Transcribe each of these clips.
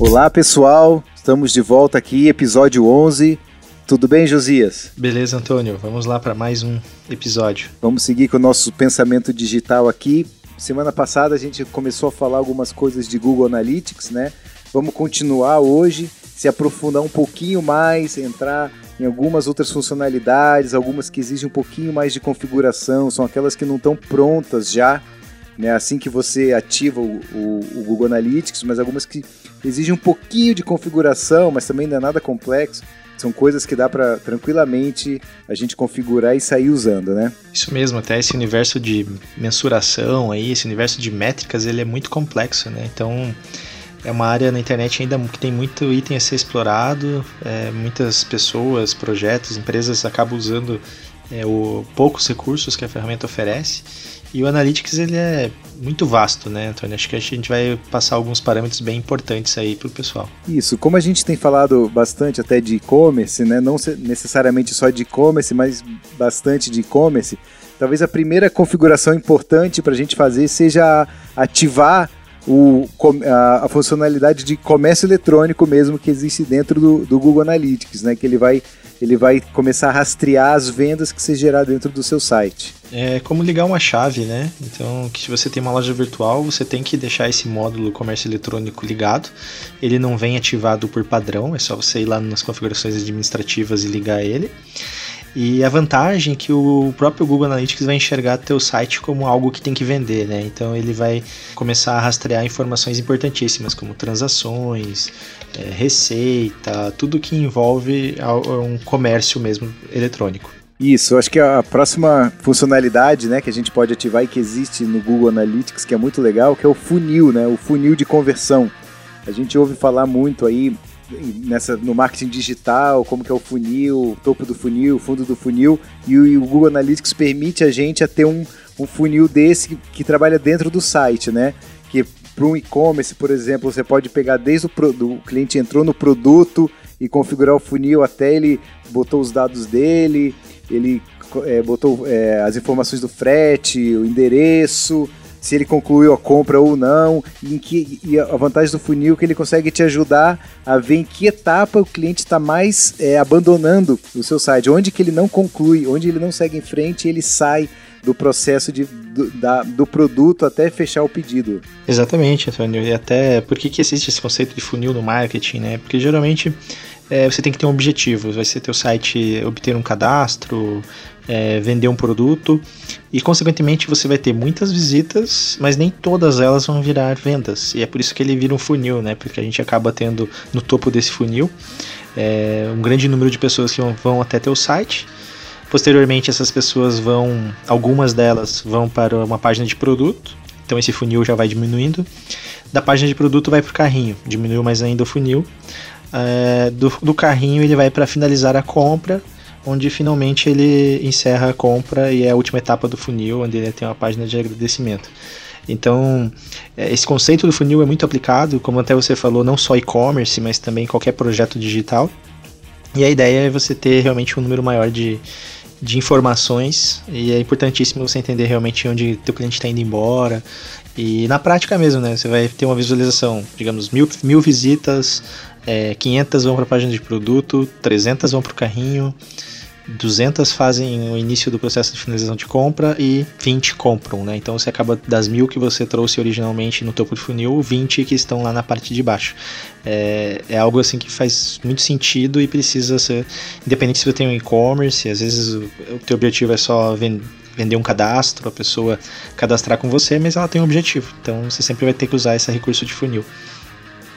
Olá pessoal, estamos de volta aqui, episódio 11. Tudo bem, Josias? Beleza, Antônio. Vamos lá para mais um episódio. Vamos seguir com o nosso pensamento digital aqui. Semana passada a gente começou a falar algumas coisas de Google Analytics, né? Vamos continuar hoje, se aprofundar um pouquinho mais, entrar em algumas outras funcionalidades, algumas que exigem um pouquinho mais de configuração, são aquelas que não estão prontas já, né? Assim que você ativa o, o, o, Google Analytics, mas algumas que exigem um pouquinho de configuração, mas também não é nada complexo. São coisas que dá para tranquilamente a gente configurar e sair usando, né? Isso mesmo, até esse universo de mensuração aí, esse universo de métricas, ele é muito complexo, né? Então, é uma área na internet ainda que tem muito item a ser explorado, é, muitas pessoas, projetos, empresas acabam usando é, o poucos recursos que a ferramenta oferece. E o Analytics ele é muito vasto, né, Antônio? Acho que a gente vai passar alguns parâmetros bem importantes aí para o pessoal. Isso, como a gente tem falado bastante até de e-commerce, né, não necessariamente só de e-commerce, mas bastante de e-commerce, talvez a primeira configuração importante para a gente fazer seja ativar o, a, a, funcionalidade de comércio eletrônico mesmo que existe dentro do, do, Google Analytics, né? Que ele vai, ele vai começar a rastrear as vendas que você gerar dentro do seu site. É como ligar uma chave, né? Então, que se você tem uma loja virtual, você tem que deixar esse módulo comércio eletrônico ligado. Ele não vem ativado por padrão, é só você ir lá nas configurações administrativas e ligar ele. E a vantagem é que o próprio Google Analytics vai enxergar teu site como algo que tem que vender, né? Então ele vai começar a rastrear informações importantíssimas como transações, é, receita, tudo que envolve um comércio mesmo eletrônico. Isso, acho que a próxima funcionalidade, né, que a gente pode ativar e que existe no Google Analytics, que é muito legal, que é o funil, né, o funil de conversão. A gente ouve falar muito aí nessa, no marketing digital, como que é o funil, topo do funil, fundo do funil, e o, e o Google Analytics permite a gente a ter um, um funil desse que, que trabalha dentro do site, né? Que para um e-commerce, por exemplo, você pode pegar desde o, pro, o cliente entrou no produto e configurar o funil até ele botou os dados dele, ele é, botou é, as informações do frete, o endereço, se ele concluiu a compra ou não, e, em que, e a vantagem do funil é que ele consegue te ajudar a ver em que etapa o cliente está mais é, abandonando o seu site, onde que ele não conclui, onde ele não segue em frente, ele sai do processo de, do, da, do produto até fechar o pedido. Exatamente, Antônio. E até por que, que existe esse conceito de funil no marketing, né? Porque geralmente é, você tem que ter um objetivo. Vai ser teu site obter um cadastro, é, vender um produto e, consequentemente, você vai ter muitas visitas, mas nem todas elas vão virar vendas. E é por isso que ele vira um funil, né? Porque a gente acaba tendo no topo desse funil é, um grande número de pessoas que vão até teu site. Posteriormente, essas pessoas vão, algumas delas vão para uma página de produto. Então esse funil já vai diminuindo. Da página de produto vai para o carrinho, diminuiu mais ainda o funil. É, do, do carrinho ele vai para finalizar a compra onde finalmente ele encerra a compra e é a última etapa do funil, onde ele tem uma página de agradecimento. Então, é, esse conceito do funil é muito aplicado, como até você falou, não só e-commerce, mas também qualquer projeto digital. E a ideia é você ter realmente um número maior de, de informações e é importantíssimo você entender realmente onde teu cliente está indo embora. E na prática mesmo, né? Você vai ter uma visualização, digamos, mil, mil visitas, é, 500 vão para a página de produto, 300 vão para o carrinho, 200 fazem o início do processo de finalização de compra e 20 compram, né? Então você acaba das mil que você trouxe originalmente no topo do funil, 20 que estão lá na parte de baixo. É, é algo assim que faz muito sentido e precisa ser, independente se você tem um e-commerce, às vezes o, o teu objetivo é só vender vender um cadastro, a pessoa cadastrar com você, mas ela tem um objetivo. Então você sempre vai ter que usar esse recurso de funil.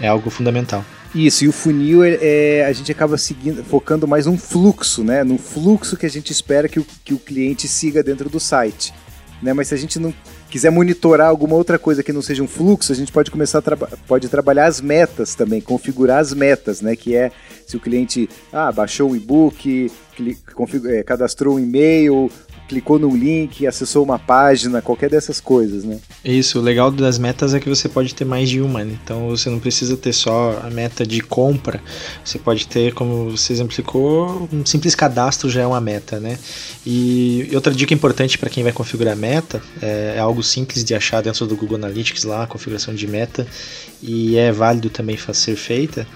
É algo fundamental. Isso, e o funil é, a gente acaba seguindo, focando mais um fluxo, né? No fluxo que a gente espera que o, que o cliente siga dentro do site. Né? Mas se a gente não quiser monitorar alguma outra coisa que não seja um fluxo, a gente pode começar a tra pode trabalhar as metas também, configurar as metas, né? Que é se o cliente ah, baixou o e-book, é, cadastrou um e-mail, clicou num link, acessou uma página, qualquer dessas coisas, né? Isso, o legal das metas é que você pode ter mais de uma, né? então você não precisa ter só a meta de compra, você pode ter, como você exemplificou, um simples cadastro já é uma meta, né? E outra dica importante para quem vai configurar meta, é, é algo simples de achar dentro do Google Analytics lá, a configuração de meta, e é válido também ser feita,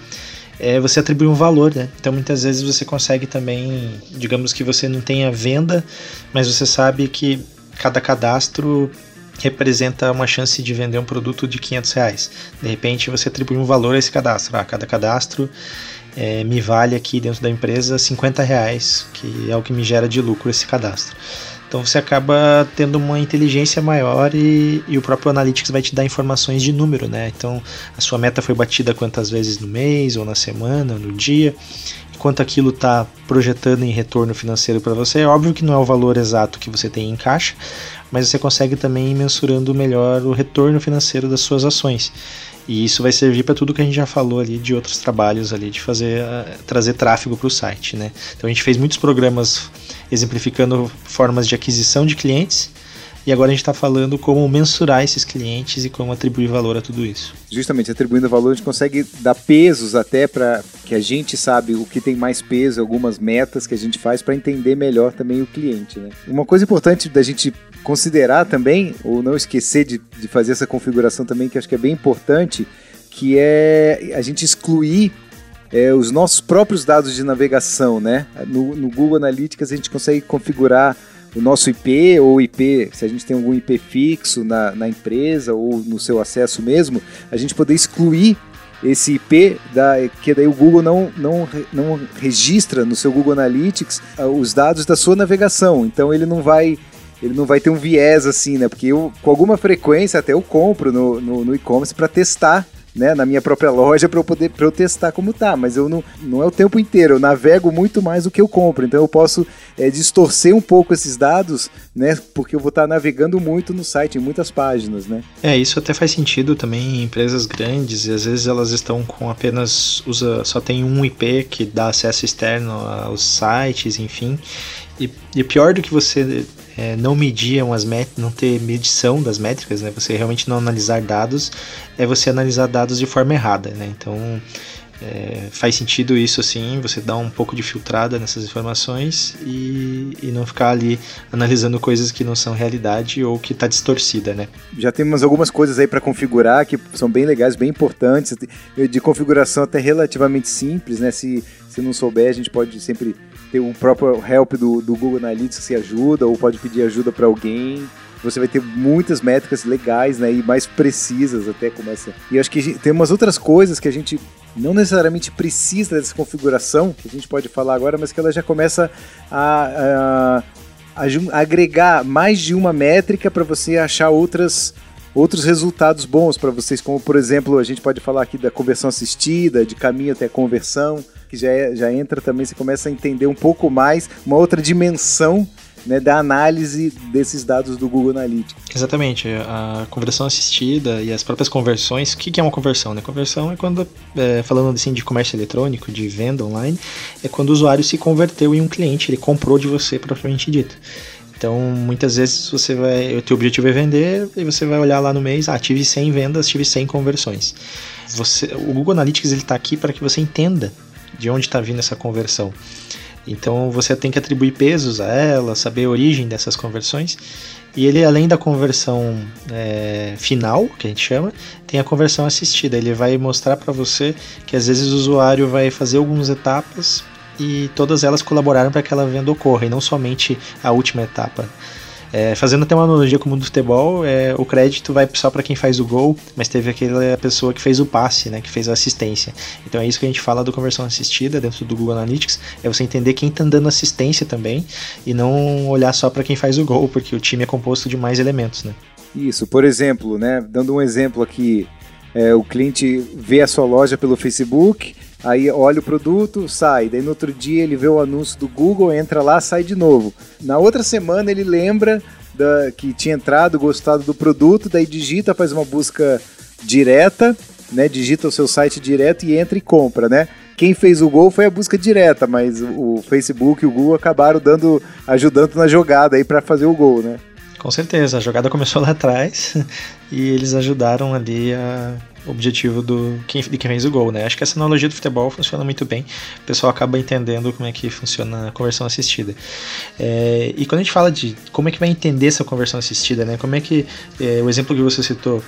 é você atribuir um valor, né? Então muitas vezes você consegue também, digamos que você não tenha venda, mas você sabe que cada cadastro representa uma chance de vender um produto de 500 reais. De repente você atribui um valor a esse cadastro. Ah, cada cadastro é, me vale aqui dentro da empresa 50 reais, que é o que me gera de lucro esse cadastro. Então você acaba tendo uma inteligência maior e, e, o próprio Analytics vai te dar informações de número, né? Então a sua meta foi batida quantas vezes no mês, ou na semana, ou no dia, quanto aquilo está projetando em retorno financeiro para você. É óbvio que não é o valor exato que você tem em caixa, mas você consegue também ir mensurando melhor o retorno financeiro das suas ações. E isso vai servir para tudo que a gente já falou ali de outros trabalhos ali de fazer uh, trazer tráfego para o site, né? Então a gente fez muitos programas exemplificando formas de aquisição de clientes e agora a gente está falando como mensurar esses clientes e como atribuir valor a tudo isso. Justamente, atribuindo valor, a gente consegue dar pesos até para que a gente sabe o que tem mais peso, algumas metas que a gente faz para entender melhor também o cliente. Né? Uma coisa importante da gente considerar também, ou não esquecer de, de fazer essa configuração também, que acho que é bem importante, que é a gente excluir é, os nossos próprios dados de navegação, né? No, no Google Analytics a gente consegue configurar o nosso IP ou IP, se a gente tem algum IP fixo na, na empresa ou no seu acesso mesmo, a gente poder excluir esse IP, da, que daí o Google não, não, não registra no seu Google Analytics uh, os dados da sua navegação. Então ele não vai ele não vai ter um viés assim, né? Porque eu, com alguma frequência, até eu compro no, no, no e-commerce para testar né, na minha própria loja para eu poder pra eu testar como tá, mas eu não, não é o tempo inteiro, eu navego muito mais do que eu compro, então eu posso é, distorcer um pouco esses dados, né, porque eu vou estar tá navegando muito no site, em muitas páginas, né. É, isso até faz sentido também em empresas grandes, e às vezes elas estão com apenas, usa, só tem um IP que dá acesso externo aos sites, enfim, e, e pior do que você é, não medir umas métricas, não ter medição das métricas, né? Você realmente não analisar dados, é você analisar dados de forma errada, né? Então é, faz sentido isso assim, você dá um pouco de filtrada nessas informações e, e não ficar ali analisando coisas que não são realidade ou que está distorcida, né? Já temos algumas coisas aí para configurar que são bem legais, bem importantes, de configuração até relativamente simples, né? Se, se não souber, a gente pode sempre ter o próprio help do, do Google Analytics que ajuda, ou pode pedir ajuda para alguém. Você vai ter muitas métricas legais, né, e mais precisas até começa. E acho que tem umas outras coisas que a gente não necessariamente precisa dessa configuração, que a gente pode falar agora, mas que ela já começa a, a, a agregar mais de uma métrica para você achar outras outros resultados bons para vocês, como por exemplo, a gente pode falar aqui da conversão assistida, de caminho até conversão, que já, é, já entra também, você começa a entender um pouco mais, uma outra dimensão né, da análise desses dados do Google Analytics. Exatamente, a conversão assistida e as próprias conversões. O que é uma conversão? Né? Conversão é quando, é, falando assim de comércio eletrônico, de venda online, é quando o usuário se converteu em um cliente, ele comprou de você propriamente dito. Então, muitas vezes você vai, o teu objetivo é vender e você vai olhar lá no mês, ah, tive 100 vendas, tive 100 conversões. Você, o Google Analytics ele está aqui para que você entenda de onde está vindo essa conversão. Então você tem que atribuir pesos a ela, saber a origem dessas conversões. E ele, além da conversão é, final, que a gente chama, tem a conversão assistida. Ele vai mostrar para você que às vezes o usuário vai fazer algumas etapas e todas elas colaboraram para que aquela venda ocorra, e não somente a última etapa. É, fazendo até uma analogia com o mundo do futebol, é, o crédito vai só para quem faz o gol, mas teve aquela pessoa que fez o passe, né, que fez a assistência. Então é isso que a gente fala do conversão assistida dentro do Google Analytics, é você entender quem está dando assistência também e não olhar só para quem faz o gol, porque o time é composto de mais elementos, né? Isso, por exemplo, né, dando um exemplo aqui, é, o cliente vê a sua loja pelo Facebook, Aí olha o produto, sai. Daí no outro dia ele vê o anúncio do Google, entra lá, sai de novo. Na outra semana ele lembra da, que tinha entrado, gostado do produto, daí digita, faz uma busca direta, né? Digita o seu site direto e entra e compra, né? quem fez o gol foi a busca direta, mas o Facebook e o Google acabaram dando, ajudando na jogada aí para fazer o gol, né? Com certeza, a jogada começou lá atrás e eles ajudaram ali a objetivo do quem, de quem fez o gol, né? Acho que essa analogia do futebol funciona muito bem. O pessoal acaba entendendo como é que funciona a conversão assistida. É, e quando a gente fala de como é que vai entender essa conversão assistida, né? Como é que é, o exemplo que você citou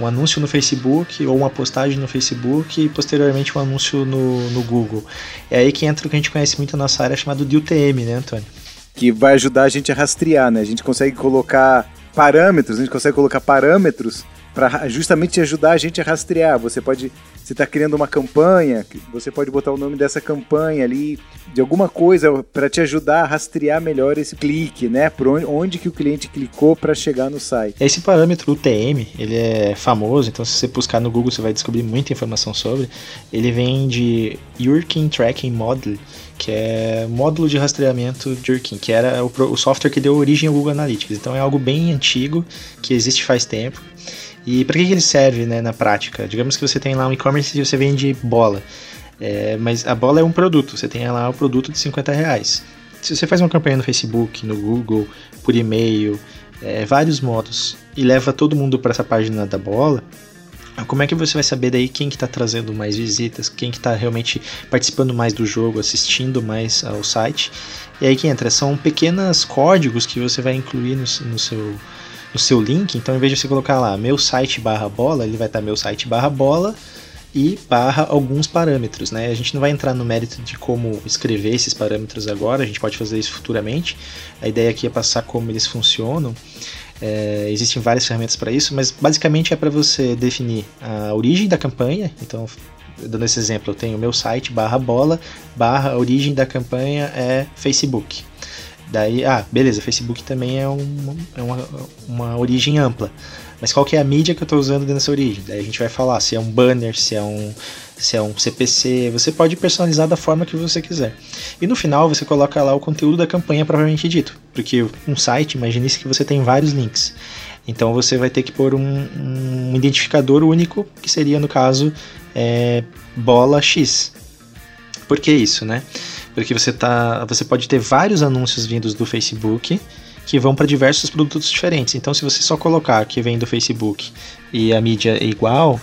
um anúncio no Facebook ou uma postagem no Facebook e posteriormente um anúncio no, no Google. É aí que entra o que a gente conhece muito na nossa área chamado de UTM, né, Antônio? Que vai ajudar a gente a rastrear, né? A gente consegue colocar parâmetros, a gente consegue colocar parâmetros para justamente ajudar a gente a rastrear. Você pode, você está criando uma campanha, você pode botar o nome dessa campanha ali, de alguma coisa para te ajudar a rastrear melhor esse clique, né? Por onde, onde que o cliente clicou para chegar no site. Esse parâmetro UTM, ele é famoso, então se você buscar no Google você vai descobrir muita informação sobre. Ele vem de Working Tracking Model, que é módulo de rastreamento de Urkin, que era o, o software que deu origem ao Google Analytics. Então é algo bem antigo, que existe faz tempo. E para que, que ele serve né, na prática? Digamos que você tem lá um e-commerce e você vende bola. É, mas a bola é um produto, você tem lá o produto de 50 reais. Se você faz uma campanha no Facebook, no Google, por e-mail, é, vários modos, e leva todo mundo para essa página da bola, como é que você vai saber daí quem que está trazendo mais visitas, quem que está realmente participando mais do jogo, assistindo mais ao site? E aí que entra, são pequenos códigos que você vai incluir no, no seu no seu link, então em vez de você colocar lá meu site barra bola, ele vai estar meu site barra bola e barra alguns parâmetros, né? A gente não vai entrar no mérito de como escrever esses parâmetros agora, a gente pode fazer isso futuramente. A ideia aqui é passar como eles funcionam. É, existem várias ferramentas para isso, mas basicamente é para você definir a origem da campanha. Então, dando esse exemplo, eu tenho meu site barra bola barra origem da campanha é Facebook. Daí, ah, beleza, Facebook também é, um, é uma, uma origem ampla. Mas qual que é a mídia que eu estou usando dentro dessa origem? Daí a gente vai falar se é um banner, se é um, se é um CPC, você pode personalizar da forma que você quiser. E no final você coloca lá o conteúdo da campanha propriamente dito, porque um site, imagine-se que você tem vários links. Então você vai ter que pôr um, um identificador único, que seria no caso é, bola X. Por que isso, né? Porque você tá, você pode ter vários anúncios vindos do Facebook que vão para diversos produtos diferentes. Então, se você só colocar que vem do Facebook e a mídia é igual,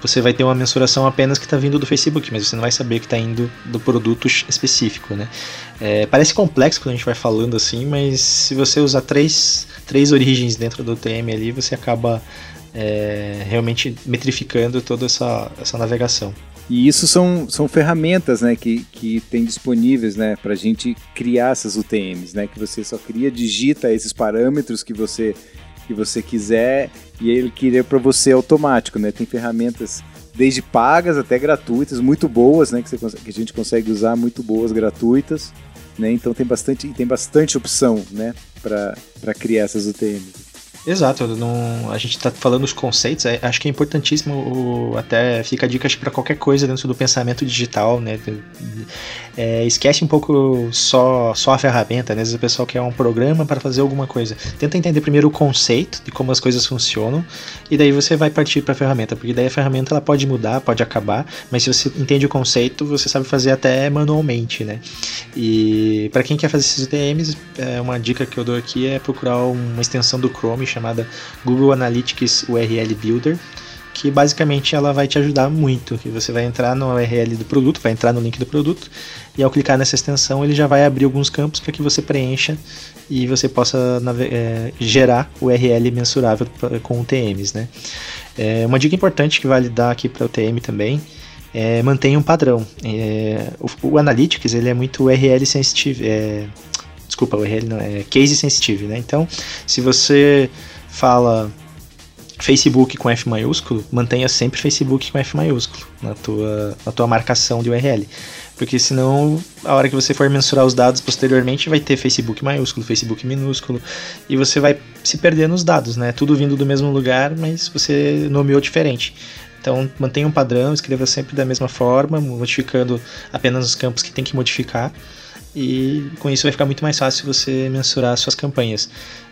você vai ter uma mensuração apenas que está vindo do Facebook, mas você não vai saber que está indo do produto específico, né? É, parece complexo quando a gente vai falando assim, mas se você usar três, três origens dentro do TM ali, você acaba é, realmente metrificando toda essa, essa navegação. E isso são, são ferramentas né, que, que tem disponíveis né, para a gente criar essas UTMs, né, que você só cria, digita esses parâmetros que você, que você quiser e ele cria para você automático. Né? Tem ferramentas desde pagas até gratuitas, muito boas, né, que, você, que a gente consegue usar, muito boas gratuitas. Né? Então tem bastante, tem bastante opção né, para criar essas UTMs. Exato, não, a gente está falando os conceitos, é, acho que é importantíssimo, o, até fica a dica para qualquer coisa dentro do pensamento digital, né? É, esquece um pouco só, só a ferramenta, né? Às vezes o pessoal quer um programa para fazer alguma coisa. Tenta entender primeiro o conceito de como as coisas funcionam e daí você vai partir para a ferramenta, porque daí a ferramenta ela pode mudar, pode acabar, mas se você entende o conceito, você sabe fazer até manualmente, né? E para quem quer fazer esses UTMs, é, uma dica que eu dou aqui é procurar uma extensão do Chrome chamada Google Analytics URL Builder, que basicamente ela vai te ajudar muito. Que você vai entrar no URL do produto, vai entrar no link do produto, e ao clicar nessa extensão ele já vai abrir alguns campos para que você preencha e você possa é, gerar URL mensurável com UTMs. Né? É, uma dica importante que vale dar aqui para o UTM também é mantenha um padrão. É, o, o, Analytics ele é muito URL sensitive. Desculpa, URL não é case sensitive, né? Então, se você fala Facebook com F maiúsculo, mantenha sempre Facebook com F maiúsculo na tua, na tua marcação de URL. Porque senão, a hora que você for mensurar os dados posteriormente, vai ter Facebook maiúsculo, Facebook minúsculo, e você vai se perder nos dados, né? Tudo vindo do mesmo lugar, mas você nomeou diferente. Então, mantenha um padrão, escreva sempre da mesma forma, modificando apenas os campos que tem que modificar e com isso vai ficar muito mais fácil você mensurar suas campanhas.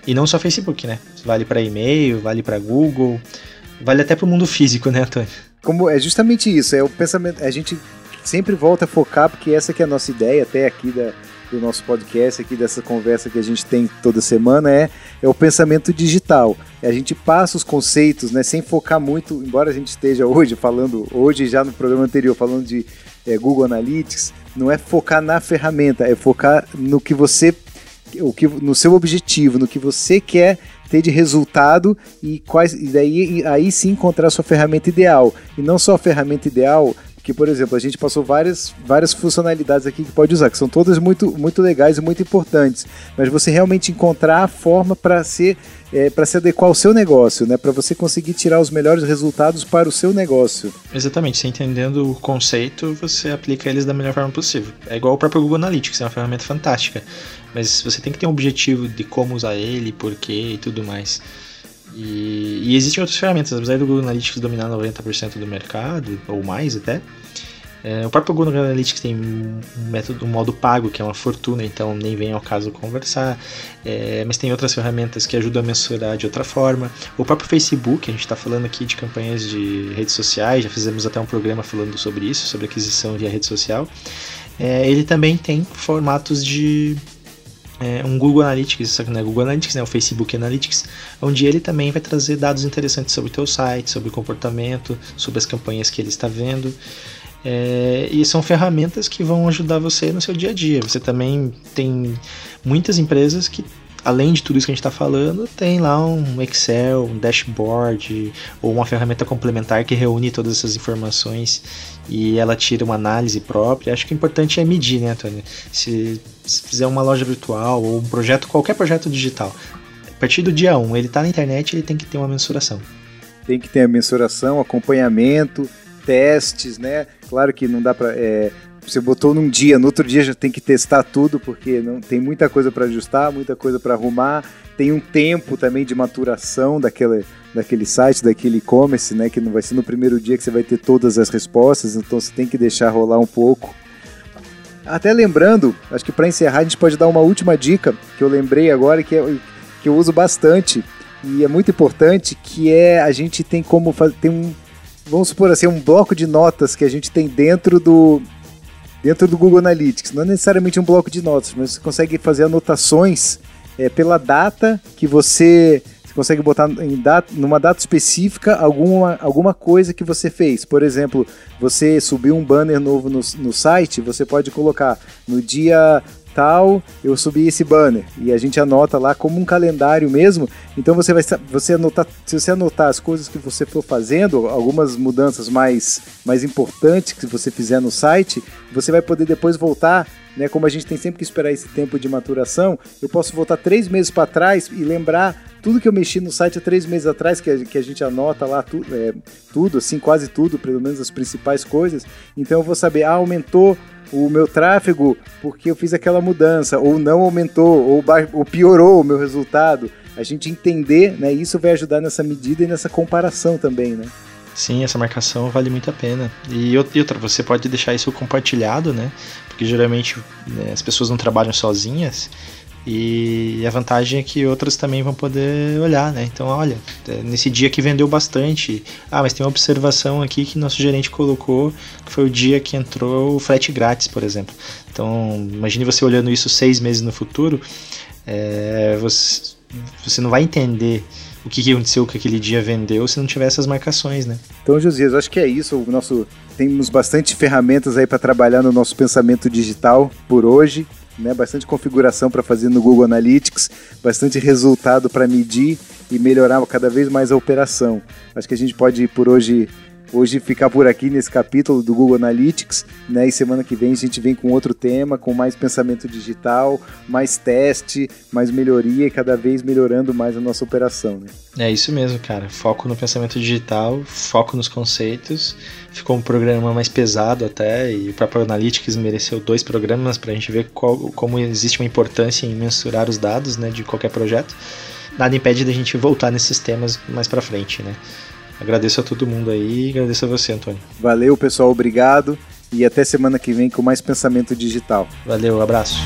E não só Facebook, né? Vale para e-mail, vale para Google, vale até para o mundo físico, né, Antônio? Como é justamente isso, é o pensamento, a gente sempre volta a focar, porque essa que é a nossa ideia até aqui da, do nosso podcast, aqui dessa conversa que a gente tem toda semana, é, é o pensamento digital. A gente passa os conceitos, né, sem focar muito, embora a gente esteja hoje falando, hoje já no programa anterior, falando de é, Google Analytics, não é focar na ferramenta, é focar no que você, o que, no seu objetivo, no que você quer ter de resultado e quais e daí aí sim encontrar a sua ferramenta ideal. E não só a ferramenta ideal que, por exemplo, a gente passou várias, várias funcionalidades aqui que pode usar, que são todas muito, muito legais e muito importantes, mas você realmente encontrar a forma para ser é, para se adequar ao seu negócio, né? Para você conseguir tirar os melhores resultados para o seu negócio. Exatamente, você entendendo o conceito, você aplica eles da melhor forma possível. É igual o próprio Google Analytics, é uma ferramenta fantástica, mas você tem que ter um objetivo de como usar ele, porquê e tudo mais. E, e, existem outras ferramentas, apesar do Google Analytics dominar 90% do mercado, ou mais até, é, o próprio Google Analytics tem um método, um modo pago, que é uma fortuna, então nem vem ao caso conversar. É, mas tem outras ferramentas que ajudam a mensurar de outra forma. O próprio Facebook, a gente está falando aqui de campanhas de redes sociais, já fizemos até um programa falando sobre isso, sobre aquisição via rede social. É, ele também tem formatos de é, um Google Analytics, só que não é Google Analytics, né, o Facebook Analytics, onde ele também vai trazer dados interessantes sobre o teu site, sobre o comportamento, sobre as campanhas que ele está vendo. É, e são ferramentas que vão ajudar você no seu dia a dia. Você também tem muitas empresas que além de tudo isso que a gente está falando, tem lá um Excel, um dashboard ou uma ferramenta complementar que reúne todas essas informações e ela tira uma análise própria. Acho que o importante é medir, né, Antônio? Se, se fizer uma loja virtual ou um projeto, qualquer projeto digital, a partir do dia 1 ele está na internet, ele tem que ter uma mensuração. Tem que ter a mensuração, acompanhamento, testes, né? Claro que não dá para é, você botou num dia, no outro dia já tem que testar tudo, porque não tem muita coisa para ajustar, muita coisa para arrumar. Tem um tempo também de maturação daquele, daquele site, daquele e-commerce, né? Que não vai ser no primeiro dia que você vai ter todas as respostas, então você tem que deixar rolar um pouco. Até lembrando, acho que para encerrar a gente pode dar uma última dica que eu lembrei agora que, é, que eu uso bastante e é muito importante, que é a gente tem como fazer, tem um, vamos supor assim, um bloco de notas que a gente tem dentro do, dentro do Google Analytics. Não é necessariamente um bloco de notas, mas você consegue fazer anotações é, pela data que você, você consegue botar em data, numa data específica alguma, alguma coisa que você fez. Por exemplo, você subiu um banner novo no, no site, você pode colocar no dia tal, eu subi esse banner e a gente anota lá como um calendário mesmo. Então você vai você anotar, se você anotar as coisas que você for fazendo, algumas mudanças mais mais importantes que você fizer no site, você vai poder depois voltar né, como a gente tem sempre que esperar esse tempo de maturação, eu posso voltar três meses para trás e lembrar tudo que eu mexi no site há três meses atrás, que a, que a gente anota lá tu, é, tudo, assim, quase tudo, pelo menos as principais coisas. Então eu vou saber, ah, aumentou o meu tráfego porque eu fiz aquela mudança, ou não aumentou, ou, ou piorou o meu resultado. A gente entender, né? Isso vai ajudar nessa medida e nessa comparação também, né? Sim, essa marcação vale muito a pena. E outra, você pode deixar isso compartilhado, né? Porque geralmente né, as pessoas não trabalham sozinhas e a vantagem é que outras também vão poder olhar, né? Então, olha, é, nesse dia que vendeu bastante. Ah, mas tem uma observação aqui que nosso gerente colocou, que foi o dia que entrou o frete grátis, por exemplo. Então, imagine você olhando isso seis meses no futuro, é, você, você não vai entender o que, aconteceu que aquele dia vendeu se não tiver essas marcações, né? Então, Josias, acho que é isso. O nosso temos bastante ferramentas aí para trabalhar no nosso pensamento digital por hoje né? Bastante configuração para fazer no Google Analytics, bastante resultado para medir e melhorar cada vez mais a operação. Acho que a gente pode por hoje hoje ficar por aqui nesse capítulo do Google Analytics, né? E semana que vem a gente vem com outro tema, com mais pensamento digital, mais teste, mais melhoria e cada vez melhorando mais a nossa operação, né? É isso mesmo, cara. Foco no pensamento digital, foco nos conceitos. Ficou um programa mais pesado até e o próprio Analytics mereceu dois programas para a gente ver qual, como existe uma importância em mensurar os dados, né, de qualquer projeto. Nada impede da gente voltar nesses temas mais para frente, né? Agradeço a todo mundo aí e agradeço a você, Antônio. Valeu, pessoal, obrigado e até semana que vem com mais pensamento digital. Valeu, abraço.